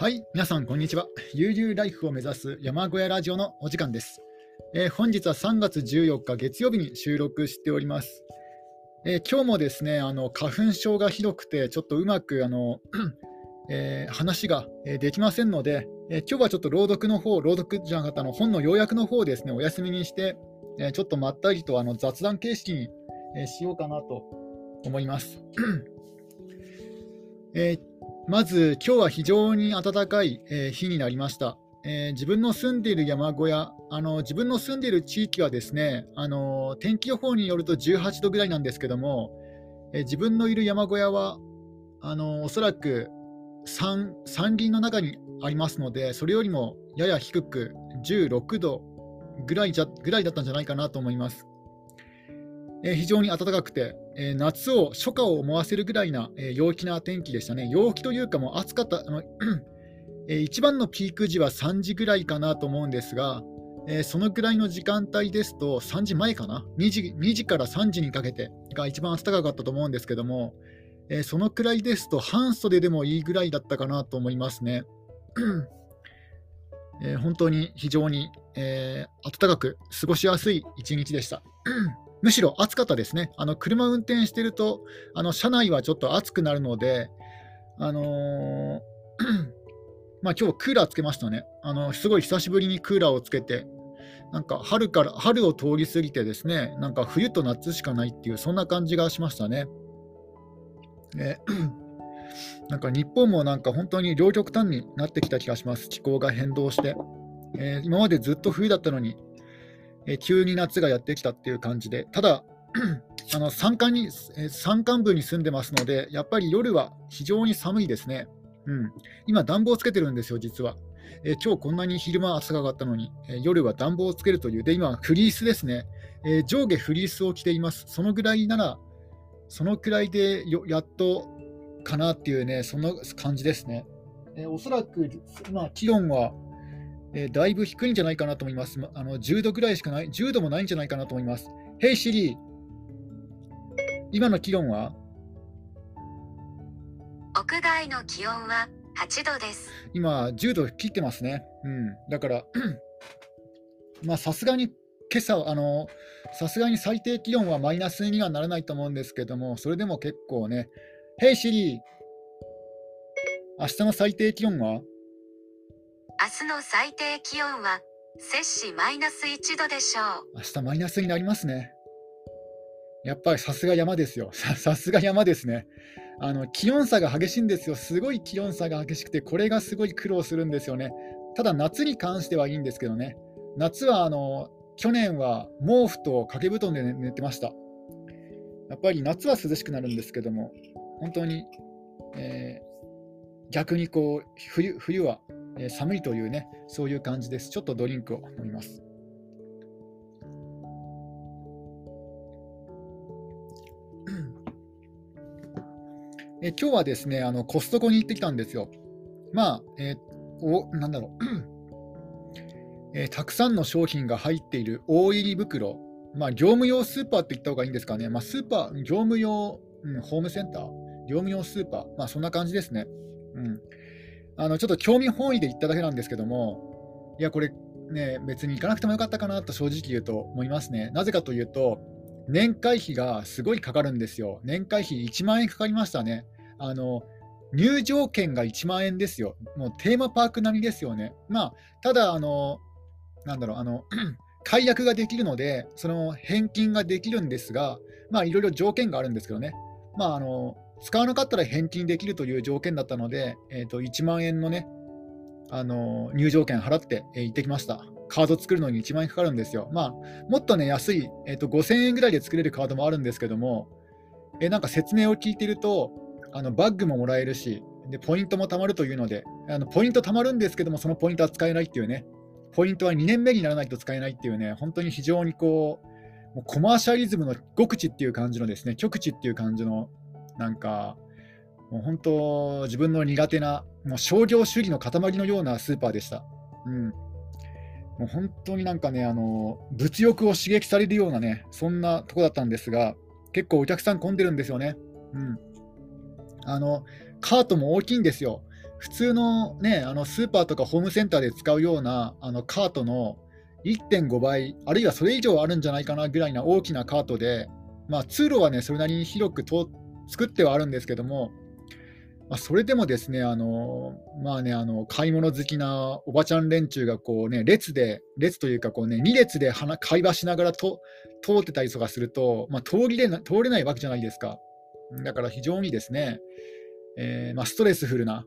はい、皆さん、こんにちは。悠々ライフを目指す山小屋ラジオのお時間です。えー、本日は3月14日月曜日に収録しております。えー、今日もですね、あの花粉症がひどくて、ちょっとうまくあの、えー、話ができませんので、え今日はちょっと朗読の方、朗読じゃなかったの、本の要約の方をですね、お休みにして、えちょっとまったりとあの雑談形式に、えしようかなと思います。えー、まず今日は非常に暖かい、えー、日になりました。えー、自分の住んでいる山小屋あの、自分の住んでいる地域はですねあの天気予報によると18度ぐらいなんですけども、えー、自分のいる山小屋はあのおそらく山林の中にありますので、それよりもやや低く16度ぐらいじゃぐらいだったんじゃないかなと思います。えー、非常に暖かくて、えー、夏を、初夏を思わせるぐらいな、えー、陽気な天気でしたね。陽気というか、もう暑かった、あのえー、一番のピーク時は3時ぐらいかなと思うんですが、えー、そのぐらいの時間帯ですと、3時前かな？2時、2時から3時にかけてが一番暖かかったと思うんですけども、えー、そのくらいですと、半袖でもいいぐらいだったかなと思いますね。えー、本当に非常に、えー、暖かく過ごしやすい一日でした。むしろ暑かったですね。あの車運転してると、あの車内はちょっと暑くなるので、あのー、まあ今日クーラーつけましたね。あのすごい久しぶりにクーラーをつけて、なんか春から春を通り過ぎてですね、なんか冬と夏しかないっていう、そんな感じがしましたね。え なんか日本もなんか本当に両極端になってきた気がします、気候が変動して。えー、今までずっと冬だったのに、え急に夏がやってきたっていう感じで、ただ、あの山間に山間部に住んでますので、やっぱり夜は非常に寒いですね。うん、今、暖房つけてるんですよ、実は。え今日こんなに昼間暑かったのに、え夜は暖房をつけるという、で今、フリースですね、え上下フリースを着ています。そのぐらいなら、そのくらいでやっとかなっていうね、そんな感じですね。えおそらく、まあ、気温はえー、だいぶ低いんじゃないかなと思います。あの10度ぐらいしかない、10度もないんじゃないかなと思います。Hey Siri、今の気温は？屋外の気温は8度です。今、10度切ってますね。うん、だから、まあさすがに今朝、あのさすがに最低気温はマイナスにはならないと思うんですけども、それでも結構ね、Hey Siri、明日の最低気温は？明日の最低気温は摂氏マイナス1度でしょう。明日マイナスになりますね。やっぱりさすが山ですよ。さすが山ですね。あの気温差が激しいんですよ。すごい気温差が激しくてこれがすごい苦労するんですよね。ただ夏に関してはいいんですけどね。夏はあの去年は毛布と掛け布団で寝てました。やっぱり夏は涼しくなるんですけども本当に、えー、逆にこう冬冬はえ寒いというね、そういう感じです。ちょっとドリンクを飲みます。え今日はですね、あのコストコに行ってきたんですよ。まあ、えー、おなんだろう、えー、たくさんの商品が入っている大入り袋、まあ、業務用スーパーって言った方がいいんですかね、まあ、スーパー、業務用、うん、ホームセンター、業務用スーパー、まあ、そんな感じですね。うんあのちょっと興味本位で言っただけなんですけども、いや、これね、別に行かなくてもよかったかなと正直言うと思いますね。なぜかというと、年会費がすごいかかるんですよ。年会費1万円かかりましたね。あの入場券が1万円ですよ。もうテーマパーク並みですよね。まあ、ただ、あの、なんだろう、あの、解約ができるので、その返金ができるんですが、まあ、いろいろ条件があるんですけどね。まあ、あの、使わなかったら返金できるという条件だったので、えー、と1万円のね、あの入場券払って、え、行ってきました。カード作るのに1万円かかるんですよ。まあ、もっとね、安い、えー、と5000円ぐらいで作れるカードもあるんですけども、え、なんか説明を聞いてると、あのバッグももらえるし、でポイントも貯まるというので、あのポイント貯まるんですけども、そのポイントは使えないっていうね、ポイントは2年目にならないと使えないっていうね、本当に非常にこう、もうコマーシャリズムの極致っていう感じのですね、極致っていう感じのなんか、もう本当、自分の苦手な、もう商業主義の塊のようなスーパーでした。うん。もう本当になんかね、あの、物欲を刺激されるようなね、そんなとこだったんですが、結構お客さん混んでるんですよね。うん。あの、カートも大きいんですよ。普通の,、ね、あのスーパーとかホームセンターで使うようなあのカートの1.5倍、あるいはそれ以上あるんじゃないかなぐらいな大きなカートで、まあ、通路はね、それなりに広くと作ってはあるんですけども、まあ、それでもですね、あのまあね、あの買い物好きなおばちゃん連中がこう、ね、列で、列というかこう、ね、2列で会話しながらと通ってたりとかすると、まあ、通りで通れないわけじゃないですか。だから非常にですね、えー、まあ、ストレスフルな、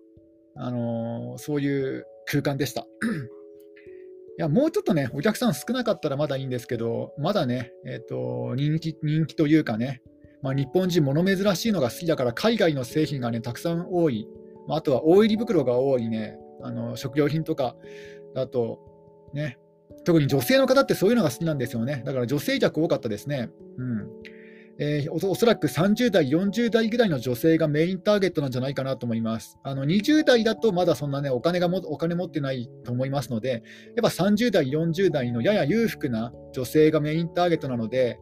あのそういう空間でした。いやもうちょっとね、お客さん少なかったらまだいいんですけど、まだね、えーと、人気人気というかね、まあ、日本人、物珍しいのが好きだから、海外の製品が、ね、たくさん多い、まあ、あとは大入り袋が多いね、あの食料品とかだと、ね、特に女性の方ってそういうのが好きなんですよね。だから女性客多かったですね。うんえー、おそらく30代、40代ぐらいの女性がメインターゲットなんじゃないかなと思います。あの20代だとまだそんなねお金がもお金持ってないと思いますので、やっぱ30代、40代のやや裕福な女性がメインターゲットなので、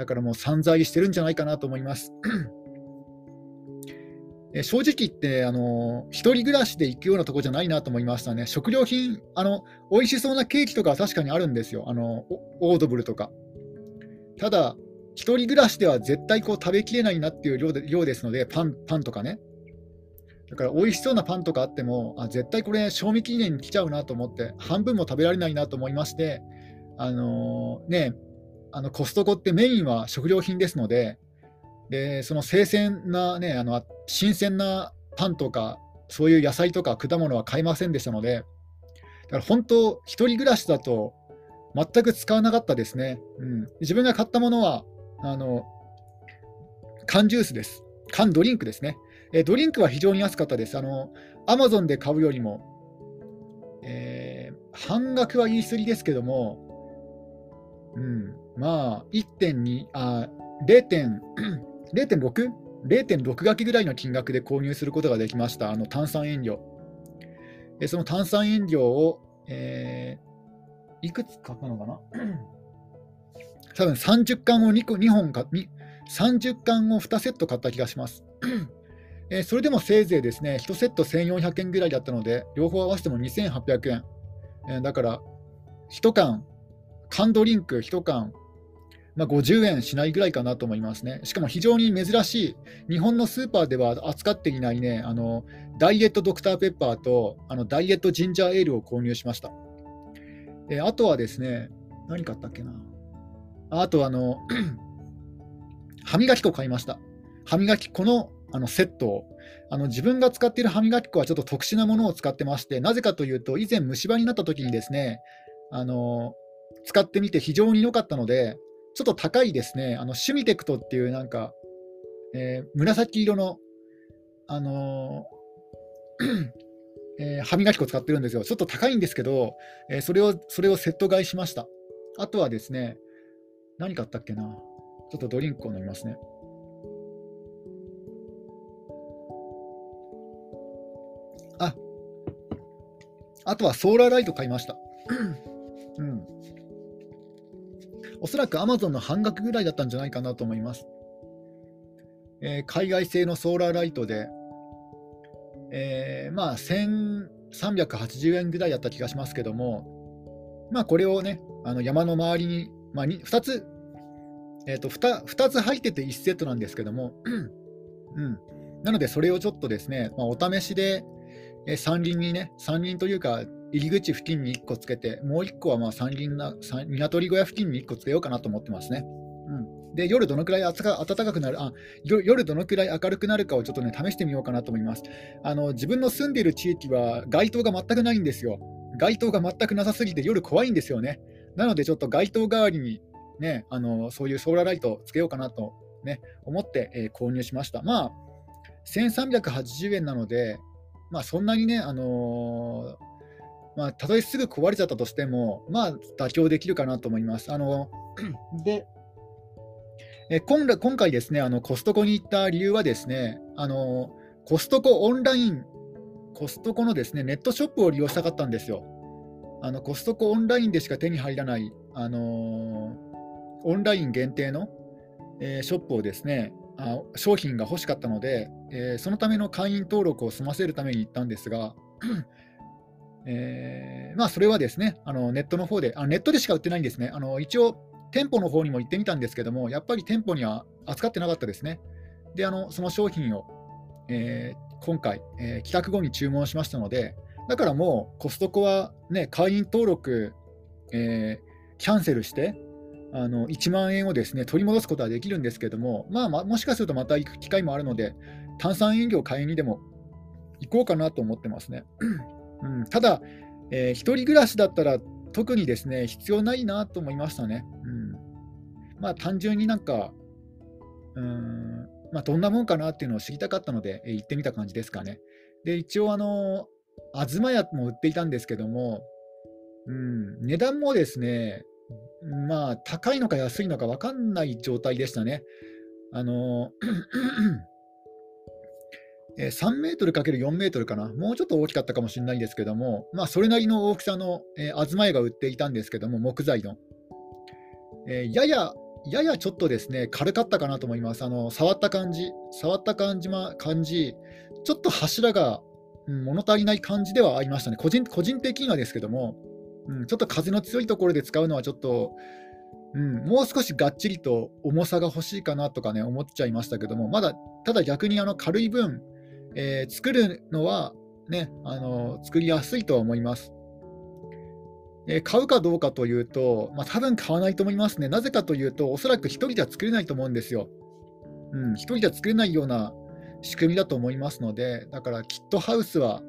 だからもう散財してるんじゃないかなと思います。え正直言って、あの一人暮らしで行くようなとこじゃないなと思いましたね。食料品、あの美味しそうなケーキとかは確かにあるんですよ、あのオードブルとか。ただ、一人暮らしでは絶対こう食べきれないなっていう量で量ですので、パンパンとかね。だから美味しそうなパンとかあっても、あ絶対これ、賞味期限に来ちゃうなと思って、半分も食べられないなと思いまして、あのー、ね、あのコストコってメインは食料品ですので、でその新鮮な、ね、あの新鮮なパンとか、そういう野菜とか果物は買いませんでしたので、だから本当、1人暮らしだと全く使わなかったですね。うん、自分が買ったものはあの缶ジュースです。缶ドリンクですね。えドリンクは非常に安かったです。あの、アマゾンで買うよりも、えー、半額は言い過ぎですけども、うん、まあ、1.2、あ、0.6?0.6 0.6 書きぐらいの金額で購入することができました、あの炭酸飲料。えその炭酸飲料を、えー、いくつ買ったのかな？多分30缶を 2, 個2本か、30缶を2セット買った気がします。えー、それでもせいぜいですね、1セット1400円ぐらいだったので、両方合わせても2800円。えー、だから、1缶、缶ドリンク1缶、まあ、50円しないぐらいかなと思いますね。しかも非常に珍しい、日本のスーパーでは扱っていないね、あのダイエットドクターペッパーとあのダイエットジンジャーエールを購入しました。え、あとはですね、何買ったっけな。あとあの、歯磨き粉買いました。歯磨き粉のあのセットを。あの自分が使っている歯磨き粉はちょっと特殊なものを使ってまして、なぜかというと、以前虫歯になった時にですね、あの使ってみて非常に良かったので、ちょっと高いですね、あのシュミテクトっていうなんか、えー、紫色の、あのー えー、歯磨き粉使ってるんですよ。ちょっと高いんですけど、えー、それをそれをセット買いしました。あとはですね、何買ったっけなちょっとドリンクを飲みますね。あ、あとはソーラーライト買いました。おそらく Amazon の半額ぐらいだったんじゃないかなと思います。えー、海外製のソーラーライトで、えー、まあ1380円ぐらいだった気がしますけども、まあこれをね、あの山の周りにまあ、2, つ、えーと2、2, つ入ってて1セットなんですけども、うん、なので、それをちょっとですね、まあ、お試しで、えー、山林にね、山林というか、入り口付近に1個つけて、もう1個はまあ山林な、鶏小屋付近に1個つけようかなと思ってますね。うん、で夜どのくらい暖かくなるあ、夜どのくらい明るくなるかをちょっとね、試してみようかなと思います。あの自分の住んでいる地域は街灯が全くないんですよ。街灯が全くなさすぎて夜怖いんですよね。なので、ちょっと街灯代わりに、ね、あのそういうソーラーライトをつけようかなと、ね、思って、えー、購入しました。まあ、1380円なので、まあ、そんなにね、あのー、まあ、たとえすぐ壊れちゃったとしても、まあ、妥協できるかなと思います。あの で、え今今回ですね、あのコストコに行った理由はですね、あのコストコオンライン、コストコのですねネットショップを利用したかったんですよ。あのコストコオンラインでしか手に入らない、あの、オンライン限定の、えー、ショップをですね、あ商品が欲しかったので、えー、そのための会員登録を済ませるために行ったんですが、えー、まあ、それはですねあのネットの方であ、ネットでしか売ってないんですね。あの一応、店舗の方にも行ってみたんですけども、やっぱり店舗には扱ってなかったですね。で、あのその商品を、えー、今回、えー、帰宅後に注文しましたので、だからもうコストコは、ね、会員登録、えー、キャンセルして、あの1万円をですね取り戻すことはできるんですけども、まあ、まもしかするとまた行く機会もあるので、炭酸飲料買いにでも行こうかなと思ってますね。うん、ただ、えー、一人暮らしだったら特にですね必要ないなと思いましたね。うんまあ、単純になんか、うんまあ、どんなもんかなっていうのを知りたかったので、えー、行ってみた感じですかね。で一応あの、東屋も売っていたんですけども、うん、値段もですね、まあ、高いのか安いのか分かんない状態でしたね。あの3メートル ×4 メートルかな、もうちょっと大きかったかもしれないんですけども、まあ、それなりの大きさの、えー、東屋が売っていたんですけども、木材の。えー、やや、ややちょっとですね、軽かったかなと思います。あの触った感じ、触った感じ、ま、感じ、ちょっと柱が、うん、物足りない感じではありましたね。個人個人的にはですけども、うん、ちょっと風の強いところで使うのはちょっと、うん、もう少しがっちりと重さが欲しいかなとかね、思っちゃいましたけども、まだ、ただ逆にあの軽い分、えー、作るのはね、あの作りやすいとは思います。え、買うかどうかというと、まあ、多分買わないと思いますね。なぜかというと、おそらく1人では作れないと思うんですよ。うん、1人では作れないような仕組みだと思いますので、だからキットハウスは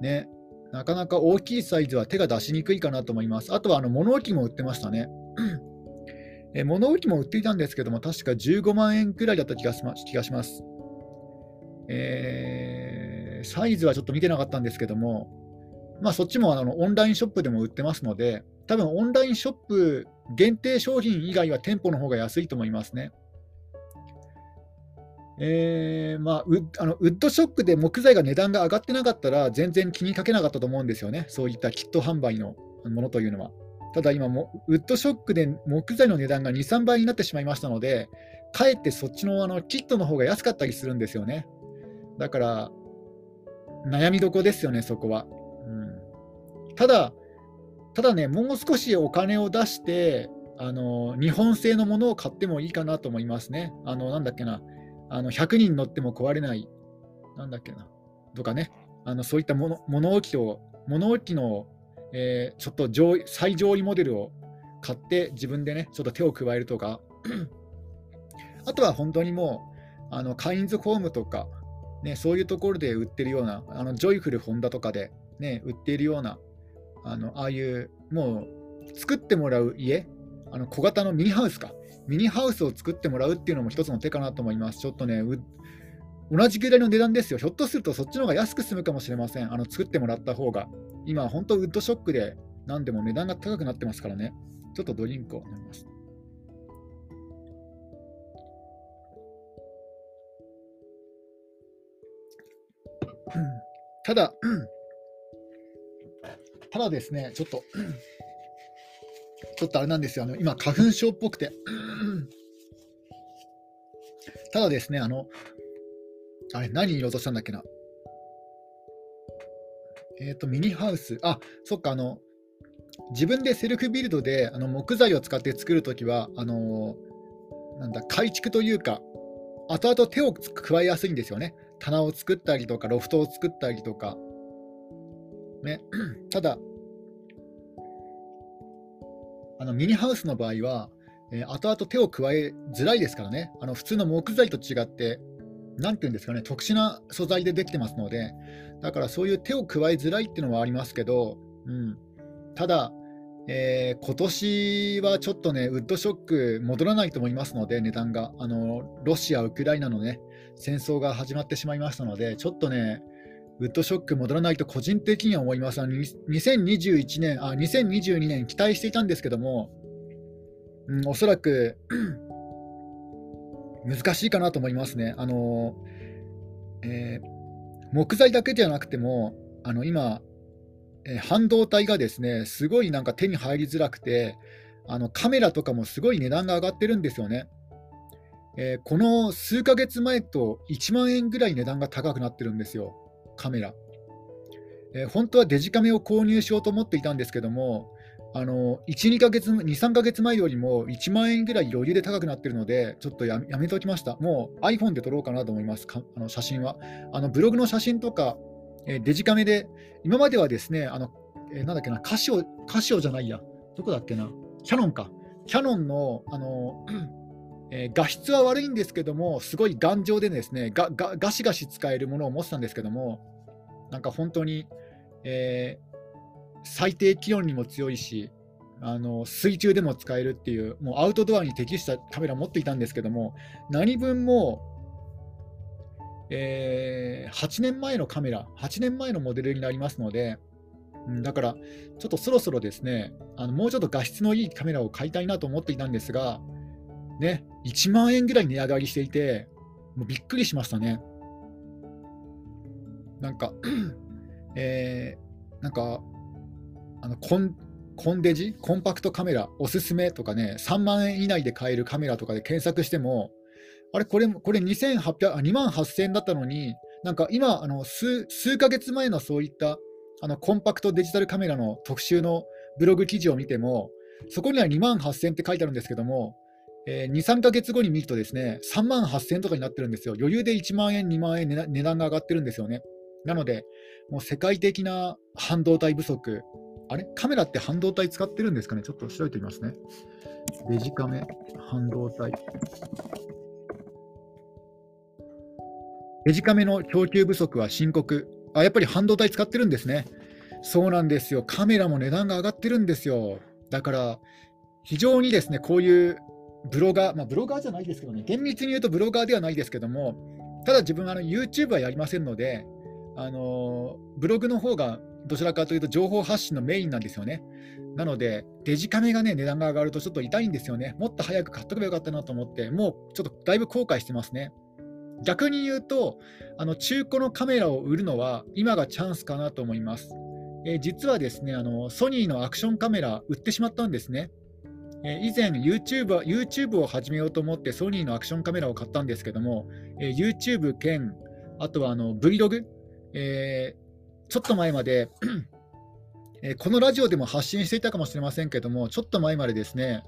ね、なかなか大きいサイズは手が出しにくいかなと思います。あとはあの物置も売ってましたね。え物置も売っていたんですけども、確か15万円くらいだった気がします。えー、サイズはちょっと見てなかったんですけども、まあ、そっちもあのオンラインショップでも売ってますので、多分オンラインショップ限定商品以外は店舗の方が安いと思いますね。えーまあ、ウあのウッドショックで木材が値段が上がってなかったら、全然気にかけなかったと思うんですよね、そういったキット販売のものというのは。ただ今も、ウッドショックで木材の値段が2、3倍になってしまいましたので、かえってそっちのあのキットの方が安かったりするんですよね。だから、悩みどこですよね、そこは。うん、ただ、ただね、もう少しお金を出して、あの日本製のものを買ってもいいかなと思いますね。あのなんだっけな、あの100人乗っても壊れない、なんだっけな、とかね、あのそういった物置を、物置の、えー、ちょっと上最上位モデルを買って自分でね、ちょっと手を加えるとか、あとは本当にもう、あのカインズホームとか、ね、そういうところで売ってるような、あのジョイフルホンダとかで、ね、売っているような、あのああいうもう作ってもらう家、あの小型のミニハウスか、ミニハウスを作ってもらうっていうのも一つの手かなと思います。ちょっとね、同じぐらいの値段ですよ。ひょっとするとそっちの方が安く済むかもしれません。あの作ってもらった方が。今、本当ウッドショックで何でも値段が高くなってますからね。ちょっとドリンクを飲みます。ただ、ただですね、ちょっと、ちょっとあれなんですよ、あの今、花粉症っぽくて。ただですね、あの、あれ、何言おうとしたんだっけな。えっ、ー、と、ミニハウス。あ、そっか、あの、自分でセルフビルドであの木材を使って作るときは、あのなんだ、改築というか、後々手を加えやすいんですよね。棚を作ったりとか、ロフトを作ったりとか。ね、ただ、あのミニハウスの場合は、えー、後々手を加えづらいですからね、あの普通の木材と違って、なんていうんですかね、特殊な素材でできてますので、だからそういう手を加えづらいっていうのはありますけど、うん、ただ、えー、今年はちょっとね、ウッドショック戻らないと思いますので、値段が。あのロシア、ウクライナのね、戦争が始まってしまいましたので、ちょっとね、ウッドショック戻らないと個人的には思います。あの2021年あ、2022年期待していたんですけども、うん、おそらく 難しいかなと思いますね。あのえー、木材だけじゃなくても、あの今、えー、半導体がですねすごいなんか手に入りづらくて、あのカメラとかもすごい値段が上がってるんですよね。えー、この数ヶ月前と1万円ぐらい値段が高くなってるんですよ、カメラ。えー、本当はデジカメを購入しようと思っていたんですけども、あの1、2ヶ月、2、3ヶ月前よりも1万円ぐらい余裕で高くなってるので、ちょっとやめておきました。もう iPhone で撮ろうかなと思います、あの写真は。あのブログの写真とか、えー、デジカメで、今まではですね、あのえー、なんだっけな、カシオ、カシオじゃないや、どこだっけな、キャノンか。キャノンの、あのえー、画質は悪いんですけども、すごい頑丈でですねガガ、ガシガシ使えるものを持ってたんですけども、なんか本当に、えー、最低気温にも強いし、あの水中でも使えるっていう、もうアウトドアに適したカメラ持っていたんですけども、何分も、えー、8年前のカメラ、8年前のモデルになりますので、うん、だから、ちょっとそろそろですねあの、もうちょっと画質のいいカメラを買いたいなと思っていたんですが、ね、1万円ぐらい値上がりしていて、もうびっくりしましたね。なんか、えー、なんか、あのコンコンデジ、コンパクトカメラ、おすすめとかね、3万円以内で買えるカメラとかで検索しても、あれ、これ、これ2800あ2万8000円だったのに、なんか今、あの数数ヶ月前のそういったあのコンパクトデジタルカメラの特集のブログ記事を見ても、そこには2万8000って書いてあるんですけども、えー、2、3ヶ月後に見るとですね、3万8000とかになってるんですよ。余裕で1万円、2万円値段が上がってるんですよね。なので、もう世界的な半導体不足、あれ？カメラって半導体使ってるんですかね？ちょっと調べてみますね。デジカメ、半導体。デジカメの供給不足は深刻。あ、やっぱり半導体使ってるんですね。そうなんですよ。カメラも値段が上がってるんですよ。だから、非常にですね、こういうブロガー、まあ、ブロガーじゃないですけどね、厳密に言うとブロガーではないですけども、ただ自分は YouTube はやりませんので、あのブログの方がどちらかというと情報発信のメインなんですよね。なので、デジカメがね、値段が上がるとちょっと痛いんですよね。もっと早く買っとけばよかったなと思って、もうちょっとだいぶ後悔してますね。逆に言うと、あの中古のカメラを売るのは今がチャンスかなと思います。えー、実はですねあの、ソニーのアクションカメラ売ってしまったんですね。え以前 YouTube, YouTube を始めようと思ってソニーのアクションカメラを買ったんですけども、え YouTube 兼、あとはあの Vlog、えー、ちょっと前までえこのラジオでも発信していたかもしれませんけども、ちょっと前までですね、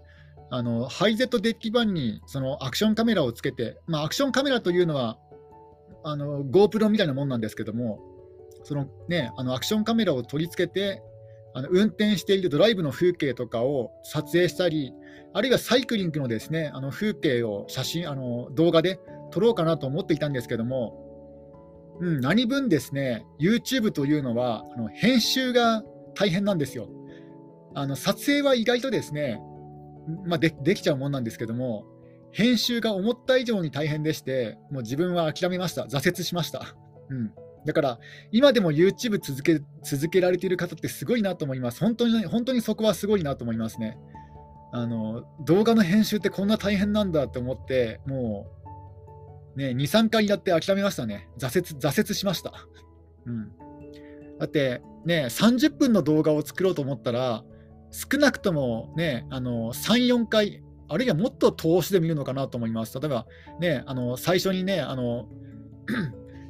あのハイゼットデッキ版にそのアクションカメラをつけて、まあ、アクションカメラというのはあの GoPro みたいなもんなんですけども、そのね、あのアクションカメラを取り付けて、あの運転しているドライブの風景とかを撮影したり、あるいはサイクリングのですねあの風景を写真あの動画で撮ろうかなと思っていたんですけども、うん、何分ですね YouTube というのはあの編集が大変なんですよ。あの撮影は意外とですね、まあ、でできちゃうもんなんですけども、編集が思った以上に大変でして、もう自分は諦めました、挫折しました。うんだから、今でも YouTube 続け続けられている方ってすごいなと思います。本当に本当にそこはすごいなと思いますね。あの動画の編集ってこんな大変なんだって思って、もう、ね、2、3回やって諦めましたね。挫折挫折しました。うん、だって、ね、30分の動画を作ろうと思ったら、少なくとも、ね、あの3、4回、あるいはもっと投資で見るのかなと思います。例えば、ね、あの最初にね、あの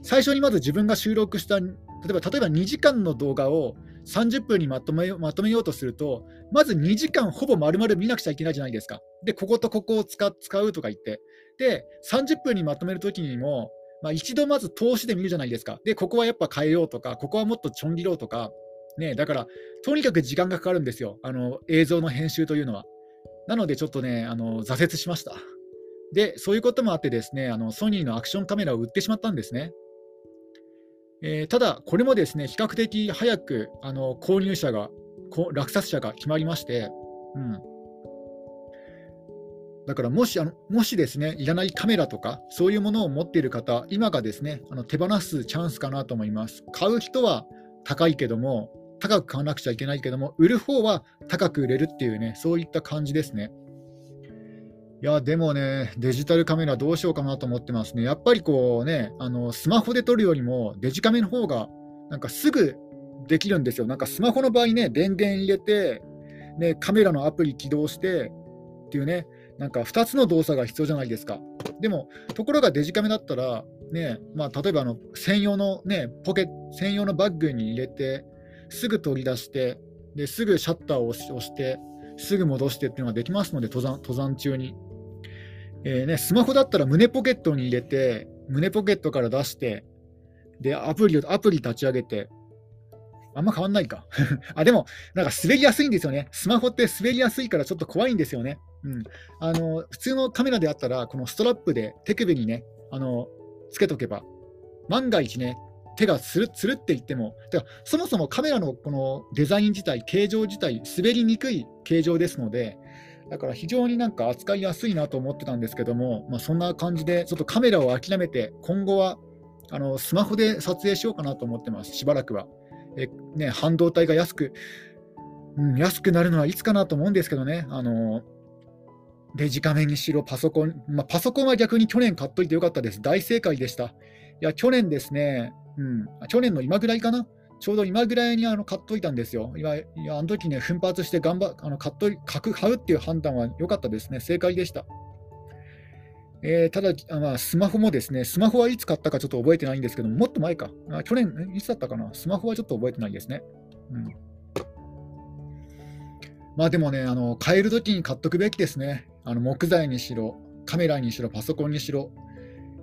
最初にまず自分が収録した、例えば例えば2時間の動画を30分にまとめまとめようとすると、まず2時間ほぼ丸々見なくちゃいけないじゃないですか。で、こことここを使使うとか言って、で、30分にまとめるときにも、まあ、一度まず投資で見るじゃないですか。で、ここはやっぱ変えようとか、ここはもっとちょん切ろうとか、ね、だから、とにかく時間がかかるんですよ、あの映像の編集というのは。なので、ちょっとね、あの挫折しました。で、そういうこともあってですね、あのソニーのアクションカメラを売ってしまったんですね。えー、ただ、これもですね比較的早くあの購入者が、落札者が決まりまして、うん、だからもしあのもしですねいらないカメラとかそういうものを持っている方、今がですねあの手放すチャンスかなと思います。買う人は高いけども、高く買わなくちゃいけないけども、売る方は高く売れるっていうね、そういった感じですね。いや、でもね、デジタルカメラどうしようかなと思ってますね。やっぱりこうね、あのスマホで撮るよりもデジカメの方がなんかすぐできるんですよ。なんかスマホの場合ね、電源入れて、ね、カメラのアプリ起動してっていうね、なんか2つの動作が必要じゃないですか。でも、ところがデジカメだったら、ねまあ、例えばあの専用の、ね、ポケ専用のバッグに入れて、すぐ取り出して、ですぐシャッターを押して、すぐ戻してっていうのができますので、登山登山中に。えーね、スマホだったら胸ポケットに入れて、胸ポケットから出して、で、アプリを、アプリ立ち上げて、あんま変わんないか。あ、でも、なんか滑りやすいんですよね。スマホって滑りやすいからちょっと怖いんですよね。うん。あの、普通のカメラであったら、このストラップで手首にね、あの、つけとけば、万が一ね、手がつるつるっていっても、てかそもそもカメラのこのデザイン自体、形状自体、滑りにくい形状ですので、だから非常になんか扱いやすいなと思ってたんですけども、まあ、そんな感じで、ちょっとカメラを諦めて、今後はあのスマホで撮影しようかなと思ってます、しばらくは。えね、半導体が安く、うん、安くなるのはいつかなと思うんですけどね、あのデジカメにしろ、パソコン、まあ、パソコンは逆に去年買っといてよかったです。大正解でした。いや、去年ですね、うん、去年の今ぐらいかな、ちょうど今ぐらいにあの買っといたんですよ。いや、いやあの時ね、奮発して頑張あの買っとい買うっていう判断は良かったですね。正解でした。えー、ただあ、まあ、スマホもですね、スマホはいつ買ったかちょっと覚えてないんですけども、もっと前か。あ去年、いつだったかな？スマホはちょっと覚えてないですね。うん、まあでもね、あの買えるときに買っとくべきですね。あの木材にしろ、カメラにしろ、パソコンにしろ。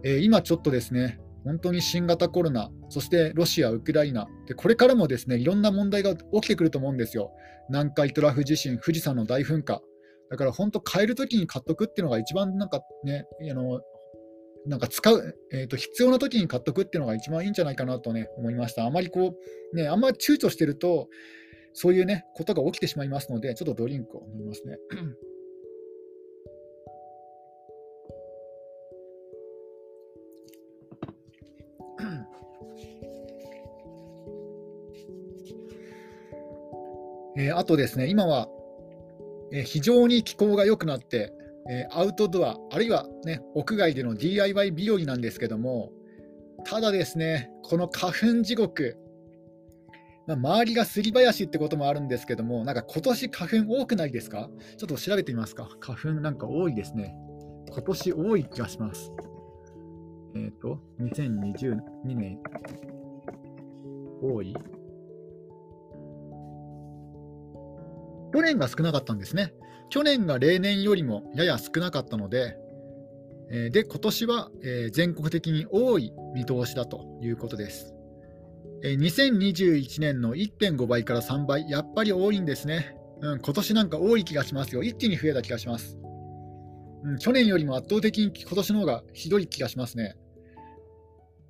えー、今ちょっとですね、本当に新型コロナ、そしてロシア、ウクライナで、これからもですねいろんな問題が起きてくると思うんですよ。南海トラフ地震、富士山の大噴火。だから本当、買えるときに買っとくっていうのが一番なんかね、あのなんか使う、えーと、必要なときに買っとくっていうのが一番いいんじゃないかなとね、思いました。あまりこう、ね、あんまり躊躇してると、そういうね、ことが起きてしまいますので、ちょっとドリンクを飲みますね。えー、あとですね、今は、えー、非常に気候が良くなって、えー、アウトドア、あるいは、ね、屋外での DIY 日和なんですけども、ただですね、この花粉地獄、まあ、周りがすり林ってこともあるんですけども、なんか今年花粉多くないですか？ちょっと調べてみますか。花粉なんか多いですね。今年多い気がします。えっ、ー、と、2022年、多い？去年が少なかったんですね。去年が例年よりもやや少なかったので、えー、で、今年は、えー、全国的に多い見通しだということです。えー、2021年の1.5倍から3倍、やっぱり多いんですね。うん、今年なんか多い気がしますよ。一気に増えた気がします。うん、去年よりも圧倒的に今年の方がひどい気がしますね。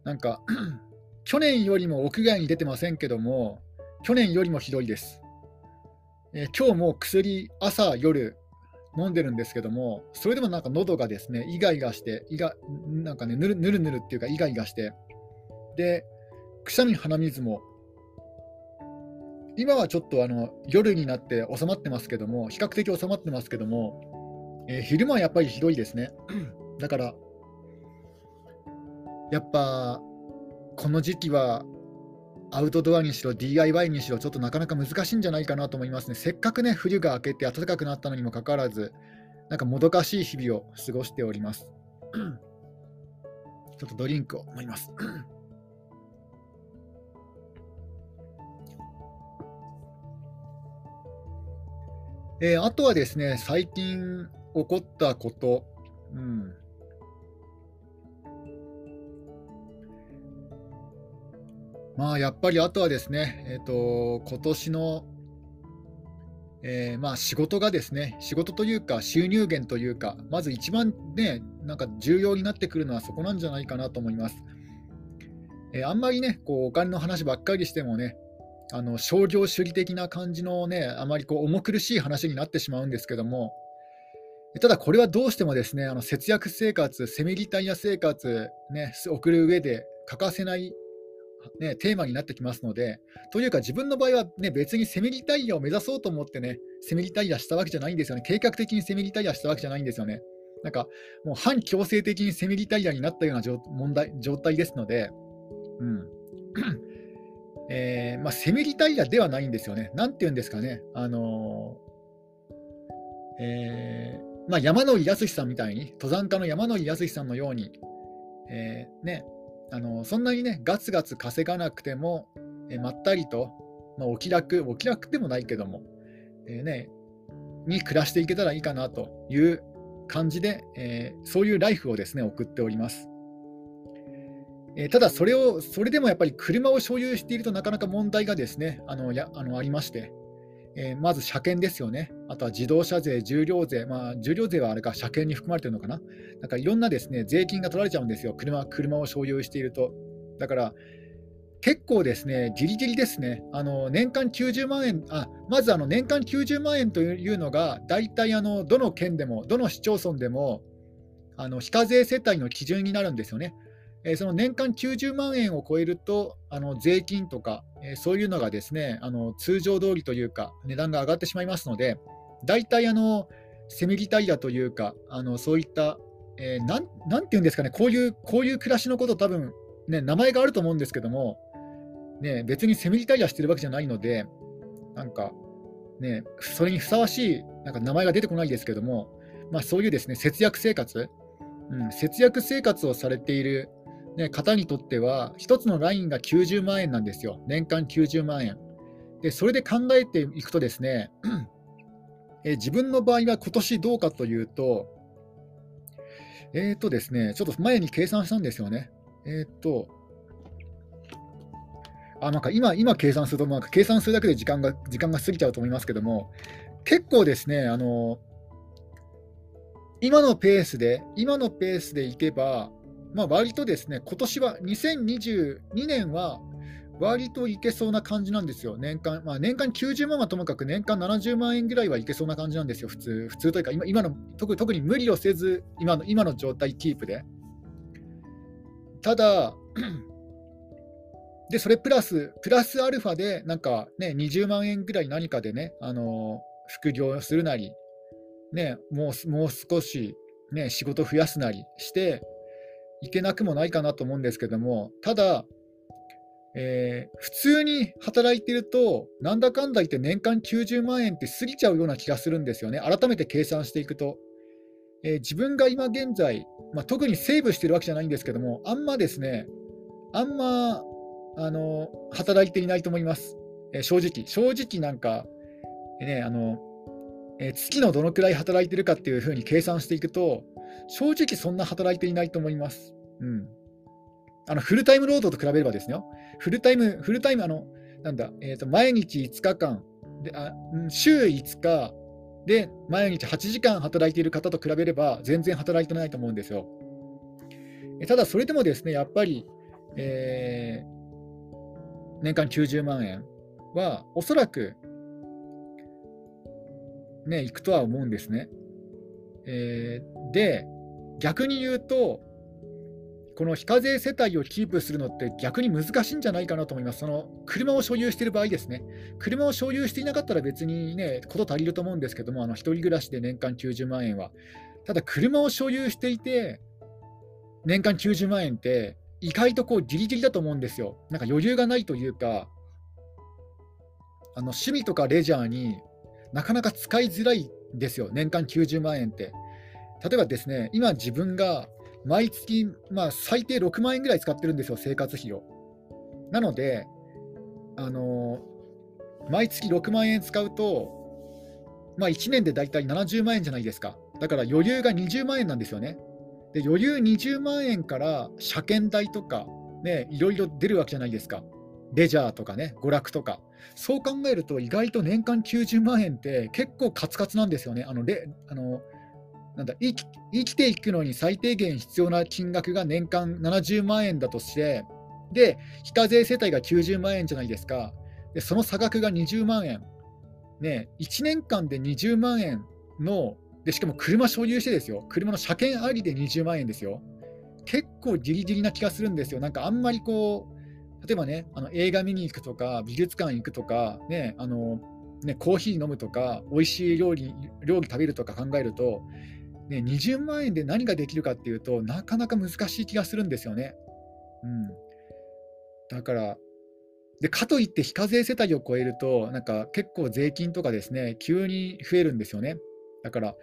なんか 去年よりも屋外に出てませんけども、去年よりもひどいです。えー、今日も薬、朝、夜飲んでるんですけども、それでもなんか喉がですね、イガイガして、イガなんかね、ぬるぬるぬるっていうか、イガイガして、で、くしゃみ、鼻水も、今はちょっとあの夜になって収まってますけども、比較的収まってますけども、えー、昼間はやっぱりひどいですね。だから、やっぱ、この時期はアウトドアにしろ DIY にしろちょっとなかなか難しいんじゃないかなと思いますね。せっかくね、冬が明けて暖かくなったのにもかかわらず、なんかもどかしい日々を過ごしております。ちょっとドリンクを飲みます。えー、あとはですね、最近起こったこと、うん、まあ、やっぱりあとはですね、えーと、今年の、えー、まあ、仕事がですね、仕事というか収入源というか、まず一番ね、なんか重要になってくるのはそこなんじゃないかなと思います。えー、あんまりね、こうお金の話ばっかりしてもね、あの商業主義的な感じのね、あまりこう重苦しい話になってしまうんですけども、ただこれはどうしてもですね、あの節約生活、セミリタイア生活、ね、送る上で欠かせないね、テーマになってきますので、というか自分の場合は、ね、別にセミリタイヤを目指そうと思ってね、セミリタイヤしたわけじゃないんですよね。計画的にセミリタイヤしたわけじゃないんですよね。なんか、もう反強制的にセミリタイヤになったような状問題状態ですので、うん。えー、まあ、セミリタイヤではないんですよね。なんて言うんですかね。あのー、えーまあ、山野井康さんみたいに、登山家の山野井康さんのように、えー、ね、あのそんなにね、ガツガツ稼がなくても、え、まったりと、まあ、お気楽、お気楽でもないけども、えー、ね、に暮らしていけたらいいかなという感じで、えー、そういうライフをですね、送っております。えー、ただ、それを、それでもやっぱり車を所有しているとなかなか問題がですね、あのやあのありまして、えー、まず車検ですよね、あとは自動車税、重量税、まあ、重量税はあれか、車検に含まれてるのかな、なんかいろんなですね税金が取られちゃうんですよ、車車を所有していると。だから、結構ですね、ギリギリですね、あの年間90万円、あまずあの年間90万円というのが、大体あのどの県でも、どの市町村でも、あの非課税世帯の基準になるんですよね。その年間90万円を超えると、あの税金とか、そういうのがですねあの通常通りというか、値段が上がってしまいますので、大体あのセミリタイヤというか、あのそういった、えー、なんなんていうんですかね、こういうこういう暮らしのこと、多分ね、名前があると思うんですけども、ね、別にセミリタイヤしてるわけじゃないので、なんか、ね、それにふさわしいなんか名前が出てこないですけども、まあ、そういうですね節約生活、うん、節約生活をされているね、方にとっては、1つのラインが90万円なんですよ、年間90万円。でそれで考えていくと、ですね え自分の場合は今年どうかというと、えっ、ー、とですね、ちょっと前に計算したんですよね。えっ、ー、と、あなんか今今計算すると、なんか計算するだけで時間が時間が過ぎちゃうと思いますけども、結構ですね、あの今のペースで、今のペースでいけば、まあ、割とですね、今年は2022年は割といけそうな感じなんですよ、年間、まあ、年間90万はともかく年間70万円ぐらいはいけそうな感じなんですよ、普通、普通というか、今今の特特に無理をせず今の、今の状態キープで。ただ、で、それプラス、プラスアルファで、なんかね、20万円ぐらい何かでね、あの副業するなり、ね、もうもう少し、ね、仕事増やすなりして、いけなくもないかなと思うんですけども、ただ、えー、普通に働いてると、なんだかんだ言って年間90万円って過ぎちゃうような気がするんですよね、改めて計算していくと。えー、自分が今現在、まあ、特にセーブしてるわけじゃないんですけども、あんまですね、あんまあの働いていないと思います、えー、正直。正直なんか、ね、あのえ月のどのくらい働いてるかっていうふうに計算していくと、正直そんな働いていないと思います。うん。あの、フルタイム労働と比べればですよ。フルタイム、フルタイム、あの、なんだ、えっ、ー、と、毎日5日間、であ週5日で毎日8時間働いている方と比べれば、全然働いてないと思うんですよ。えただ、それでもですね、やっぱり、えー、年間90万円は、おそらく、ね、いくとは思うんですね。えー、で、逆に言うと、この非課税世帯をキープするのって逆に難しいんじゃないかなと思います。その車を所有している場合ですね。車を所有していなかったら別にね、こと足りると思うんですけども、あの1人暮らしで年間90万円は。ただ、車を所有していて、年間90万円って、意外とこうギリギリだと思うんですよ。なんか余裕がないというか、あの趣味とかレジャーになかなか使いづらいですよ、年間90万円って。例えばですね、今自分が毎月、まあ、最低6万円ぐらい使ってるんですよ、生活費を。なので、あの毎月6万円使うと、まあ、1年でだいたい70万円じゃないですか。だから余裕が20万円なんですよね。で余裕20万円から車検代とか、ね、いろいろ出るわけじゃないですか。レジャーとかね、娯楽とか。そう考えると、意外と年間90万円って結構カツカツなんですよね。あのレあのなんだ生き生きていくのに最低限必要な金額が年間70万円だとして、で、非課税世帯が90万円じゃないですか。で、その差額が20万円。ね、1年間で20万円の、でしかも車所有してですよ、車の車検ありで20万円ですよ。結構ギリギリな気がするんですよ。なんかあんまりこう、例えばね、あの映画見に行くとか、美術館行くとか、ね、あの、ね、コーヒー飲むとか、美味しい料理、料理食べるとか考えると、ね、20万円で何ができるかっていうとなかなか難しい気がするんですよね。うん、だからでかといって非課税世帯を超えるとなんか結構税金とかですね急に増えるんですよね。だから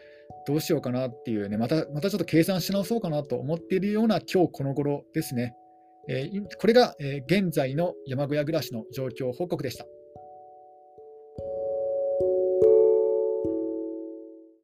どうしようかなっていうねまたまたちょっと計算し直そうかなと思っているような今日この頃ですね。えこれが、え現在の山小屋暮らしの状況報告でした。